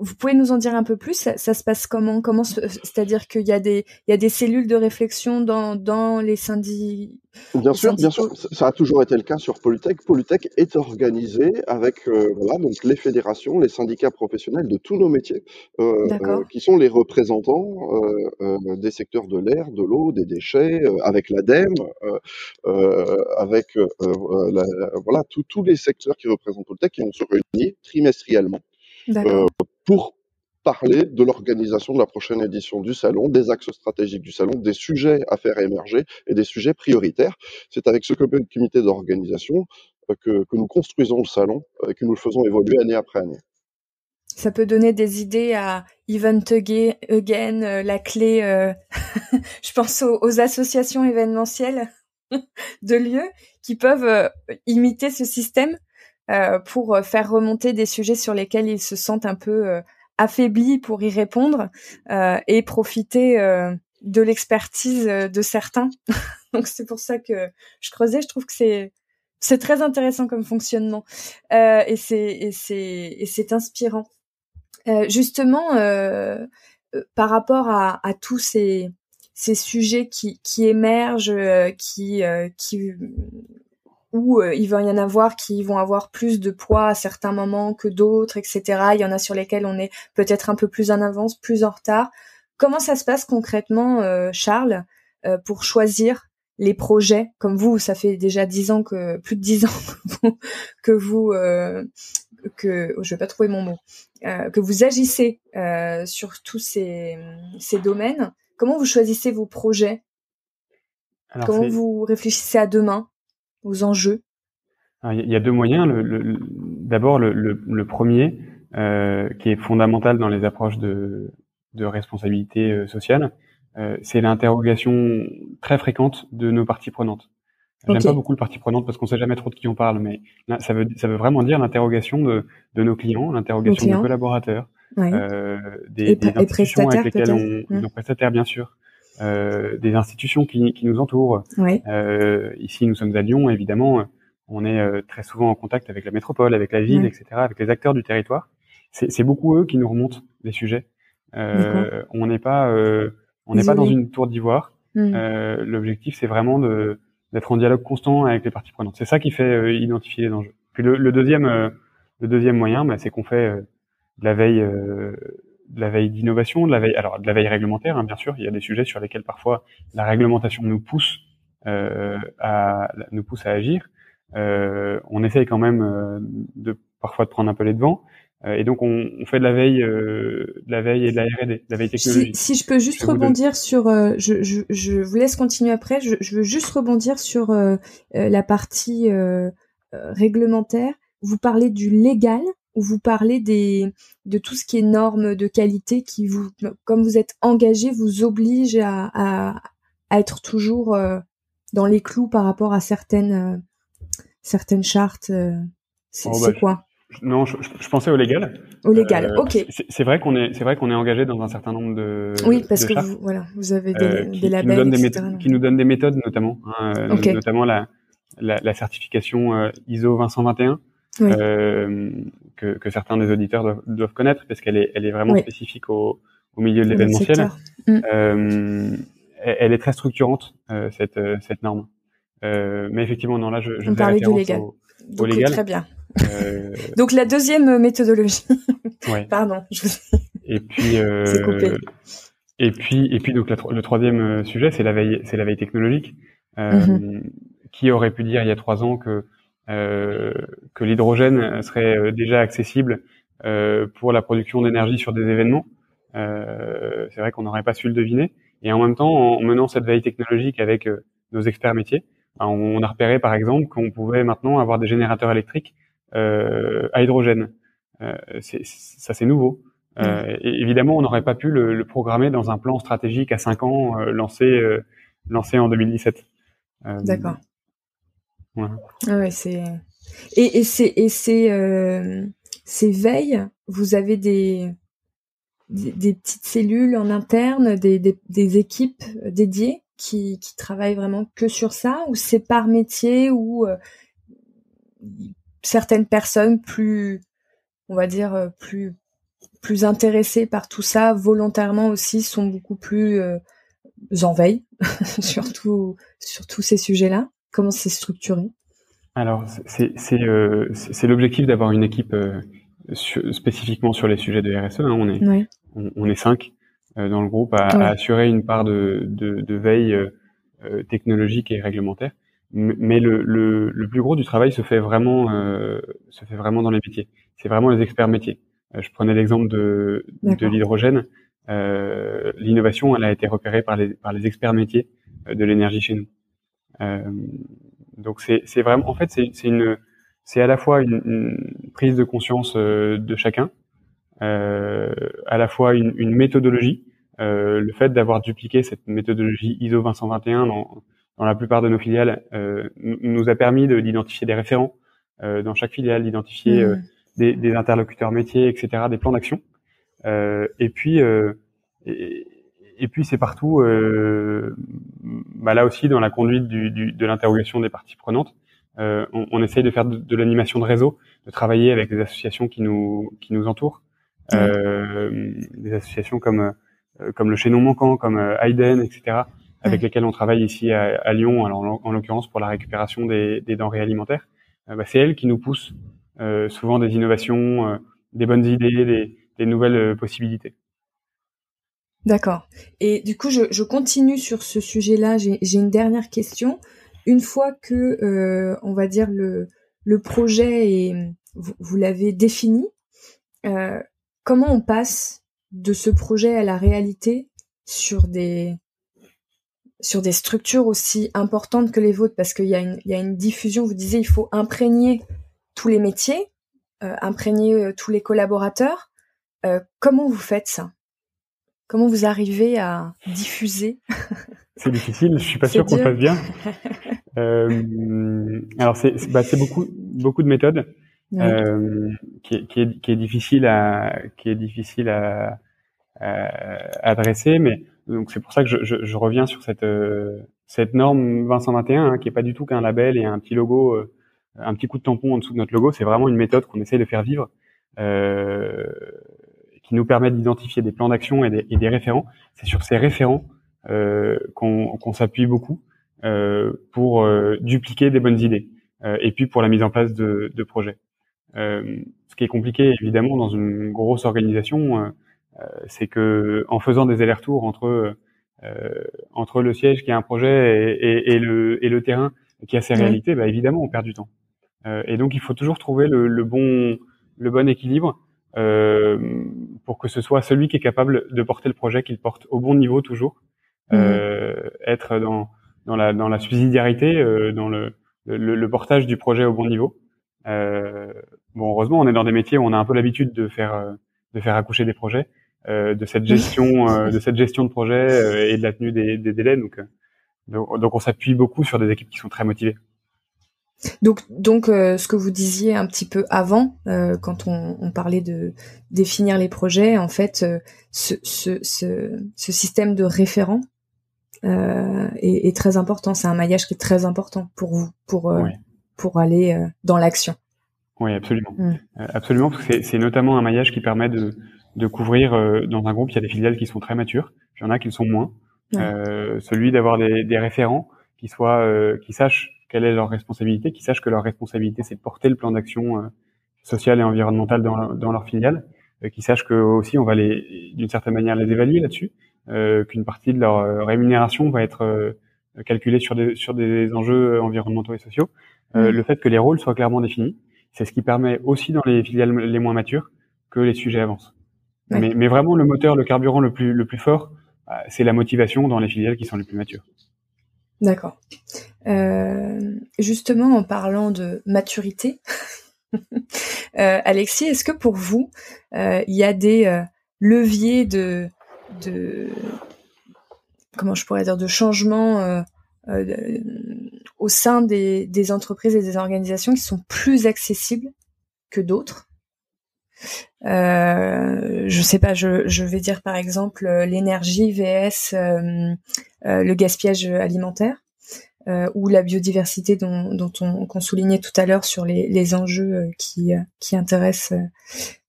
vous pouvez nous en dire un peu plus? Ça, ça se passe comment? Comment C'est-à-dire qu'il y a des il y a des cellules de réflexion dans dans les syndicats Bien sûr, bien sûr, ça a toujours été le cas sur Polytech. Polytech est organisé avec voilà donc les fédérations, les syndicats professionnels de tous nos métiers, qui sont les représentants des secteurs de l'air, de l'eau, des déchets, avec l'ADEME. Euh, avec euh, euh, voilà tous les secteurs qui représentent le tech qui vont se réunir trimestriellement pour parler de l'organisation de la prochaine édition du salon, des axes stratégiques du salon, des sujets à faire émerger et des sujets prioritaires. C'est avec ce comité d'organisation que, que, nous construisons le salon et que nous le faisons évoluer année après année. Ça peut donner des idées à Event Again, la clé, euh, je pense aux, aux associations événementielles de lieux qui peuvent euh, imiter ce système euh, pour euh, faire remonter des sujets sur lesquels ils se sentent un peu affaiblis pour y répondre et profiter de l'expertise de certains. Donc c'est pour ça que je creusais. Je trouve que c'est très intéressant comme fonctionnement et c'est inspirant. justement, par rapport à tous ces ces sujets qui, qui émergent, euh, qui, euh, qui où il va y en avoir qui vont avoir plus de poids à certains moments que d'autres, etc. Il y en a sur lesquels on est peut-être un peu plus en avance, plus en retard. Comment ça se passe concrètement, Charles, pour choisir les projets? Comme vous ça fait déjà dix ans que plus de dix ans que vous euh, que je vais pas trouver mon mot euh, que vous agissez euh, sur tous ces ces domaines comment vous choisissez vos projets? Comment vous réfléchissez à demain aux enjeux? Il y a deux moyens. Le, d'abord le, le, premier euh, qui est fondamental dans les approches de de responsabilité euh, sociale euh, c'est l'interrogation très fréquente de nos parties prenantes. J'aime pas beaucoup le partie prenante parce qu'on sait jamais trop de qui on parle, mais ça veut ça veut vraiment dire l'interrogation de, de nos clients, l'interrogation des collaborateurs, euh, des, des institutions avec lesquelles on, mmh. nos prestataires bien sûr, euh, des institutions qui, qui nous entourent. Euh, ici, nous sommes à Lyon, évidemment, on est euh, très souvent en contact avec la métropole, avec la ville, etc., avec les acteurs du territoire. C'est beaucoup eux qui nous remontent les sujets. Euh, on n'est pas euh, on n'est pas dans une tour d'ivoire. Hmm. Euh, L'objectif, c'est vraiment de d'être en dialogue constant avec les parties prenantes. C'est ça qui fait euh, identifier les enjeux. Puis le, le deuxième, euh, le deuxième moyen, bah, c'est qu'on fait euh, de la veille, de la veille d'innovation, de la veille, alors de la veille réglementaire, hein, bien sûr. Il y a des sujets sur lesquels parfois la réglementation nous pousse à nous pousse à agir. on essaye quand même de parfois de prendre un peu les devants. Euh, et donc on, on, fait de la veille, euh, de la veille et de la R&D, de la veille technologique. Si, si je peux juste rebondir sur, euh, je, je, je, vous laisse continuer après. Je, je veux juste rebondir sur la partie réglementaire. Vous parlez du légal ou vous parlez des de tout ce qui est normes de qualité qui vous, comme vous êtes engagé, vous oblige à, à, à être toujours dans les clous par rapport à certaines certaines chartes. C'est oh, bah, quoi? non, je, je, pensais au légal. Au légal, euh, ok. C'est vrai qu'on est, c'est vrai qu'on est engagé dans un certain nombre de. Oui, parce que vous, voilà, vous avez des, euh, qui, labels, qui nous, des qui nous donnent des méthodes notamment, hein, euh, notamment la, la, la certification euh, ISO 221 oui. que, que certains des auditeurs doivent, doivent connaître parce qu'elle est, elle est vraiment spécifique au, au milieu de l'événementiel. Mm. elle est très structurante cette, cette norme. mais effectivement, non là, je, je On parlait du légal. Au, au légal. Très bien. Euh, Donc la deuxième méthodologie. Pardon. Je Et puis. Euh, et puis et puis donc le troisième euh, sujet c'est la veille c'est la veille technologique. Mhm. Qui aurait pu dire il y a trois ans que que l'hydrogène serait déjà accessible pour la production d'énergie sur des événements. c'est vrai qu'on n'aurait pas su le deviner. Et en même temps, en menant cette veille technologique avec nos experts métiers, ben, on a repéré par exemple qu'on pouvait maintenant avoir des générateurs électriques euh, à hydrogène. Euh, ça, c'est nouveau. Euh, et évidemment, on n'aurait pas pu le, le, programmer dans un plan stratégique à 5 ans lancé, lancé en 2017. D'accord. Voilà. Ah ouais, c'est et, et c'est et c'est euh, ces veilles, vous avez des, des, petites cellules en interne, des, des, des équipes dédiées qui, qui travaillent vraiment que sur ça, ou c'est par métier ou euh, certaines personnes plus, on va dire, euh, plus plus intéressées par tout ça, volontairement aussi, sont beaucoup plus euh, en veille, surtout sur tous ces sujets-là? Comment c'est structuré? Alors, c'est c'est euh, l'objectif d'avoir une équipe euh, spécifiquement sur les sujets de RSE. Hein. on est on, est cinq dans le groupe à, à, assurer une part de, de, de veille technologique et réglementaire mais le, le, le, plus gros du travail se fait vraiment euh, se fait vraiment dans les métiers. C'est vraiment les experts métiers. Euh, je prenais l'exemple de, de l'hydrogène. Euh, L'innovation, elle a été repérée par les par les experts métiers euh, de l'énergie chez nous. Euh, donc c'est vraiment en fait c'est une c'est à la fois une, une, prise de conscience euh, de chacun, à la fois une, une méthodologie. le fait d'avoir dupliqué cette méthodologie ISO 221 dans dans la plupart de nos filiales, euh, nous a permis d'identifier des référents euh, dans chaque filiale, d'identifier euh, mmh. des, des, interlocuteurs métiers, etc., des plans d'action. Euh, et puis, euh, et, et, puis c'est partout, bah là aussi dans la conduite du, du, de l'interrogation des parties prenantes. On, on, essaye de faire de, l'animation de réseau, de travailler avec des associations qui nous qui nous entourent, mmh. des associations comme comme le Chaînon Manquant, comme Hayden, etc avec lesquels on travaille ici à, Lyon, alors en, l'occurrence pour la récupération des, denrées alimentaires, bah, c'est elles qui nous poussent souvent des innovations, des bonnes idées, des nouvelles possibilités. D'accord. Et du coup, je, continue sur ce sujet-là. J'ai une dernière question. Une fois que, euh, on va dire, le, le projet est, vous, l'avez défini, euh, comment on passe de ce projet à la réalité sur des sur des structures aussi importantes que les vôtres? Parce qu'il y, a une, y a une diffusion, vous disiez, il faut imprégner tous les métiers, euh, imprégner tous les collaborateurs. comment vous faites ça? Comment vous arrivez à diffuser? C'est difficile, je suis pas sûr qu'on le fasse bien. euh, alors c'est bah, beaucoup beaucoup de méthodes euh, qui, qui, est, qui, est, difficile à qui est difficile à, à adresser, mais donc c'est pour ça que je, je, je, reviens sur cette euh, cette norme 2021 hein, qui est pas du tout qu'un label et un petit logo, un petit coup de tampon en dessous de notre logo. C'est vraiment une méthode qu'on essaie de faire vivre. Euh, qui nous permettent d'identifier des plans d'action et, des, référents. C'est sur ces référents euh, qu'on s'appuie beaucoup euh, pour euh, dupliquer des bonnes idées euh, et puis pour la mise en place de, de projets. Euh, ce qui est compliqué évidemment dans une grosse organisation, c'est que en faisant des allers-retours entre entre le siège qui a un projet et, et, et, le, et le terrain qui a ses réalités, bah, évidemment on perd du temps. et donc il faut toujours trouver le, le bon le bon équilibre euh, pour que ce soit celui qui est capable de porter le projet, qu'il porte au bon niveau toujours, mmh. euh, être dans dans la dans la subsidiarité, euh, dans le, le, le portage du projet au bon niveau. Euh, bon, heureusement, on est dans des métiers où on a un peu l'habitude de faire de faire accoucher des projets, euh, de cette gestion de cette gestion de projet et de la tenue des, des délais. Donc, donc, donc on s'appuie beaucoup sur des équipes qui sont très motivées. Donc, donc euh, ce que vous disiez un petit peu avant, euh, quand on, on, parlait de définir les projets, en fait, euh, ce, ce, ce, ce, système de référent est, est, très important. C'est un maillage qui est très important pour vous, pour pour aller dans l'action. Oui, absolument, mm. absolument, parce que c'est notamment un maillage qui permet de, de couvrir dans un groupe. Il y a des filiales qui sont très matures, il y en a qui le sont moins. celui d'avoir des, des, référents qui soient, qui sachent quelle est leur responsabilité, qu'ils sachent que leur responsabilité c'est de porter le plan d'action euh, social et environnemental dans, dans leur filiale, euh, qu'ils sachent que aussi on va les d'une certaine manière les évaluer là-dessus, euh, qu'une partie de leur rémunération va être calculée sur des sur des enjeux environnementaux et sociaux. Mmh. Le fait que les rôles soient clairement définis, c'est ce qui permet aussi dans les filiales les moins matures que les sujets avancent. Mais, mais, vraiment le moteur, le carburant le plus le plus fort, bah, c'est la motivation dans les filiales qui sont les plus matures. D'accord. Euh, justement, en parlant de maturité, euh, Alexis, est-ce que pour vous, euh, il y a des leviers de, comment je pourrais dire, de changement au sein des, entreprises et des organisations qui sont plus accessibles que d'autres? Euh, je sais pas, je, je, vais dire par exemple l'énergie vs le gaspillage alimentaire. Euh, ou la biodiversité dont, dont on qu'on soulignait tout à l'heure sur les, les enjeux euh, qui, euh, qui intéressent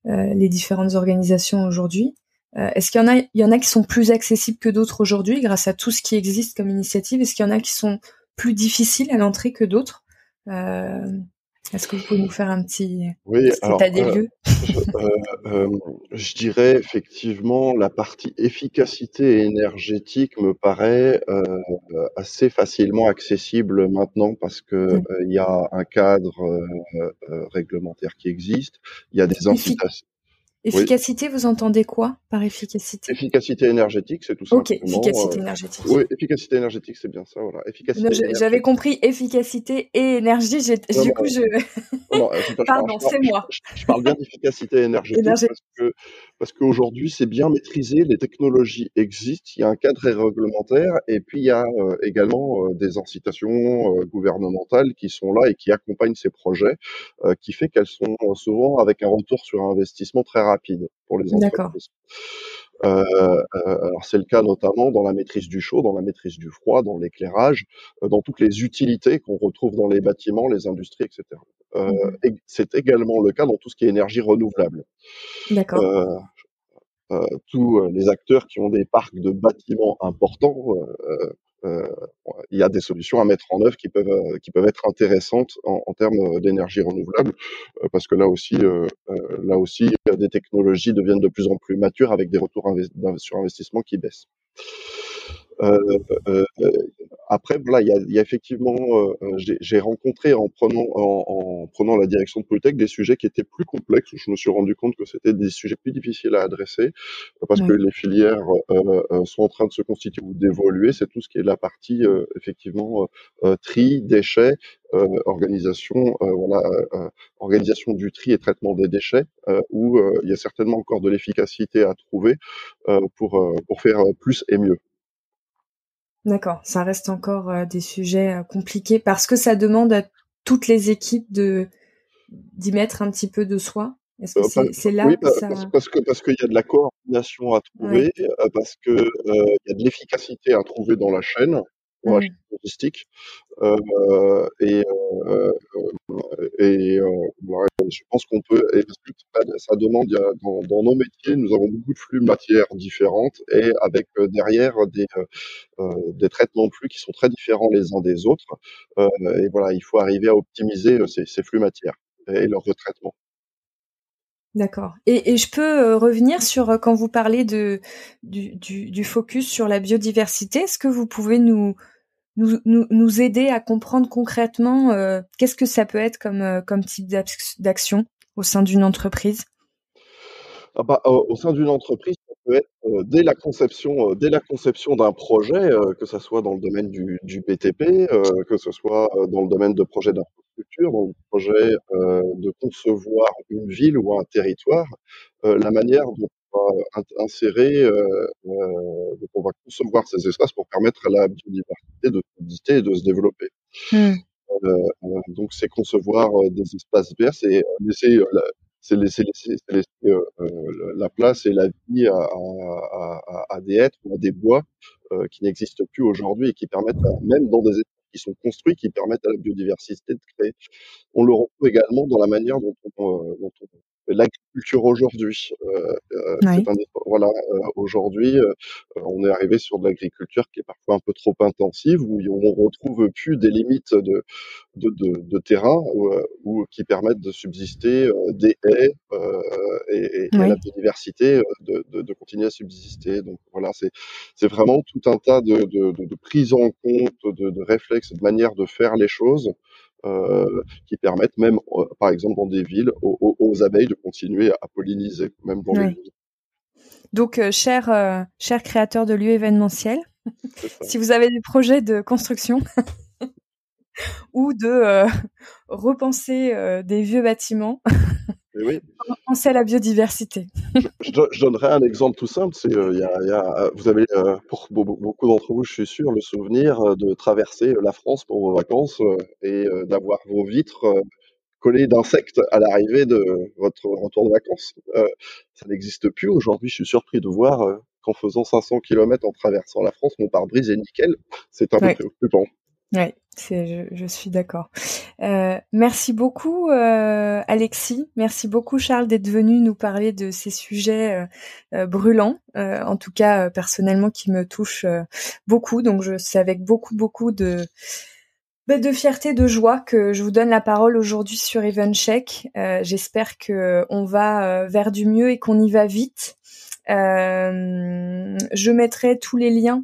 les différentes organisations aujourd'hui. Est-ce qu'il y en a, il y en a qui sont plus accessibles que d'autres aujourd'hui grâce à tout ce qui existe comme initiative? Est-ce qu'il y en a qui sont plus difficiles à l'entrée que d'autres? Est-ce que vous pouvez nous faire un petit, oui, état des euh, lieux je, euh, euh, je, dirais effectivement la partie efficacité énergétique me paraît euh, assez facilement accessible maintenant parce que il y a un cadre réglementaire qui existe, il y a des incitations. Efficacité, vous entendez quoi par efficacité? Efficacité énergétique, c'est tout ça. Ok, efficacité euh, énergétique. Oui, efficacité énergétique, c'est bien ça, voilà. Efficacité. J'avais compris efficacité et énergie. du coup, je. Pardon, c'est moi. Je, parle bien d'efficacité énergétique, parce que parce qu'aujourd'hui, c'est bien maîtrisé. Les technologies existent. Il y a un cadre réglementaire, et puis il y a euh, également euh, des incitations gouvernementales qui sont là et qui accompagnent ces projets, qui fait qu'elles sont souvent avec un retour sur investissement très rapide pour les entreprises. Euh, euh, alors c'est le cas notamment dans la maîtrise du chaud, dans la maîtrise du froid, dans l'éclairage, euh, dans toutes les utilités qu'on retrouve dans les bâtiments, les industries, etc. Mmh c'est également le cas dans tout ce qui est énergie renouvelable. D'accord. tous les acteurs qui ont des parcs de bâtiments importants il y a des solutions à mettre en œuvre qui peuvent qui peuvent être intéressantes en, termes d'énergie renouvelable, parce que là aussi là aussi des technologies deviennent de plus en plus matures avec des retours sur investissement qui baissent. Euh, euh, euh, après, voilà, il y a, y a effectivement, j'ai rencontré en prenant en, en, prenant la direction de Polytech des sujets qui étaient plus complexes. Je me suis rendu compte que c'était des sujets plus difficiles à adresser parce que les filières sont en train de se constituer ou d'évoluer. C'est tout ce qui est la partie effectivement tri, déchets, organisation, voilà, organisation du tri et traitement des déchets, où il y a certainement encore de l'efficacité à trouver pour pour faire plus et mieux. D'accord, ça reste encore euh, des sujets euh, compliqués parce que ça demande à toutes les équipes de d'y mettre un petit peu de soi. Est-ce que euh, c'est là oui, ça... parce, que parce qu'il y a de la coordination à trouver, parce que il y a de l'efficacité à trouver dans la chaîne, la mmh. logistique, et et je pense qu'on peut, et parce que ça demande, dans, dans, nos métiers, nous avons beaucoup de flux de matières différentes et avec derrière des, euh, des traitements de flux qui sont très différents les uns des autres. Euh, et voilà, il faut arriver à optimiser ces, ces flux matières et leur retraitement. D'accord. Et, et, je peux revenir sur quand vous parlez de du, du, du focus sur la biodiversité. Est-ce que vous pouvez nous nous, nous, aider à comprendre concrètement euh, qu'est-ce que ça peut être comme, euh, comme type d'action au sein d'une entreprise? Ah bah, au sein d'une entreprise, ça peut être euh, dès la conception, dès d'un projet, que ce soit dans le domaine du, du BTP, que ce soit dans le domaine de projets d'infrastructure, dans le de concevoir une ville ou un territoire, la manière dont va insérer, euh, euh, donc on va concevoir ces espaces pour permettre à la biodiversité de et de se développer. Mmh. Euh, donc c'est concevoir des espaces verts, c'est laisser la, c'est laisser, laisser, laisser euh, la place et la vie à, à, à, à des êtres ou à des bois euh, qui n'existent plus aujourd'hui et qui permettent, même dans des espaces qui sont construits, qui permettent à la biodiversité de créer. On le retrouve également dans la manière dont on, dont on l'agriculture aujourd'hui. Euh, euh, voilà, euh, aujourd'hui, on est arrivé sur de l'agriculture qui est parfois un peu trop intensive, où on retrouve plus des limites de, de, de, de terrain ou qui permettent de subsister des haies et, et, la biodiversité de, de, de, continuer à subsister. Donc voilà, c'est vraiment tout un tas de, de, de, prise en compte, de, de réflexes, de manières de faire les choses euh, qui permettent même, euh, par exemple dans des villes, aux, abeilles de continuer à polliniser, même dans les villes. Donc, euh, cher, euh, cher créateur de lieux événementiels, si vous avez des projets de construction ou de repenser des vieux bâtiments, oui. Pensez à la biodiversité. je, je, donnerai un exemple tout simple. C'est, euh, y a, y a, vous avez, euh, pour beaucoup d'entre vous, je suis sûr, le souvenir euh, de traverser la France pour vos vacances et d'avoir vos vitres collées d'insectes à l'arrivée de votre retour de vacances. ça n'existe plus aujourd'hui. Je suis surpris de voir qu'en faisant 500 km en traversant la France, mon pare-brise est nickel. C'est un peu préoccupant. Oui, je, je, suis d'accord. Euh, merci beaucoup euh, Alexis, merci beaucoup Charles d'être venu nous parler de ces sujets euh, euh brûlants, euh, en tout cas personnellement qui me touchent beaucoup. Donc c'est avec beaucoup beaucoup de bah, de fierté, de joie que je vous donne la parole aujourd'hui sur Evencheck. J'espère que on va vers du mieux et qu'on y va vite. je mettrai tous les liens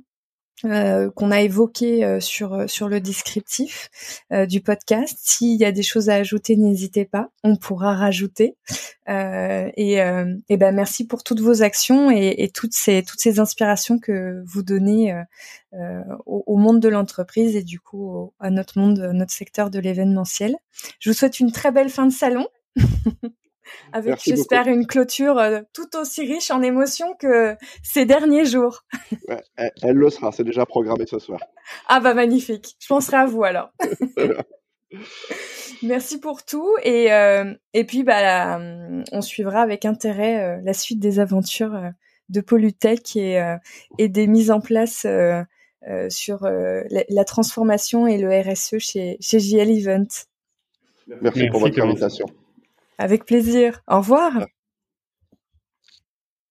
euh, qu'on a évoqué euh, sur euh, sur le descriptif du podcast. S'il y a des choses à ajouter, n'hésitez pas, on pourra rajouter. et, et ben merci pour toutes vos actions et, et, toutes ces toutes ces inspirations que vous donnez au, au, monde de l'entreprise et du coup à notre monde, notre secteur de l'événementiel. Je vous souhaite une très belle fin de salon. avec j'espère une clôture euh, tout aussi riche en émotions que ces derniers jours. elle, le sera, c'est déjà programmé ce soir. Ah bah magnifique, je penserai à vous alors. Merci pour tout et euh, et puis bah on suivra avec intérêt euh, la suite des aventures de Polytech et et des mises en place sur la, transformation et le RSE chez chez JL Event. Merci pour votre invitation. Avec plaisir. Au revoir.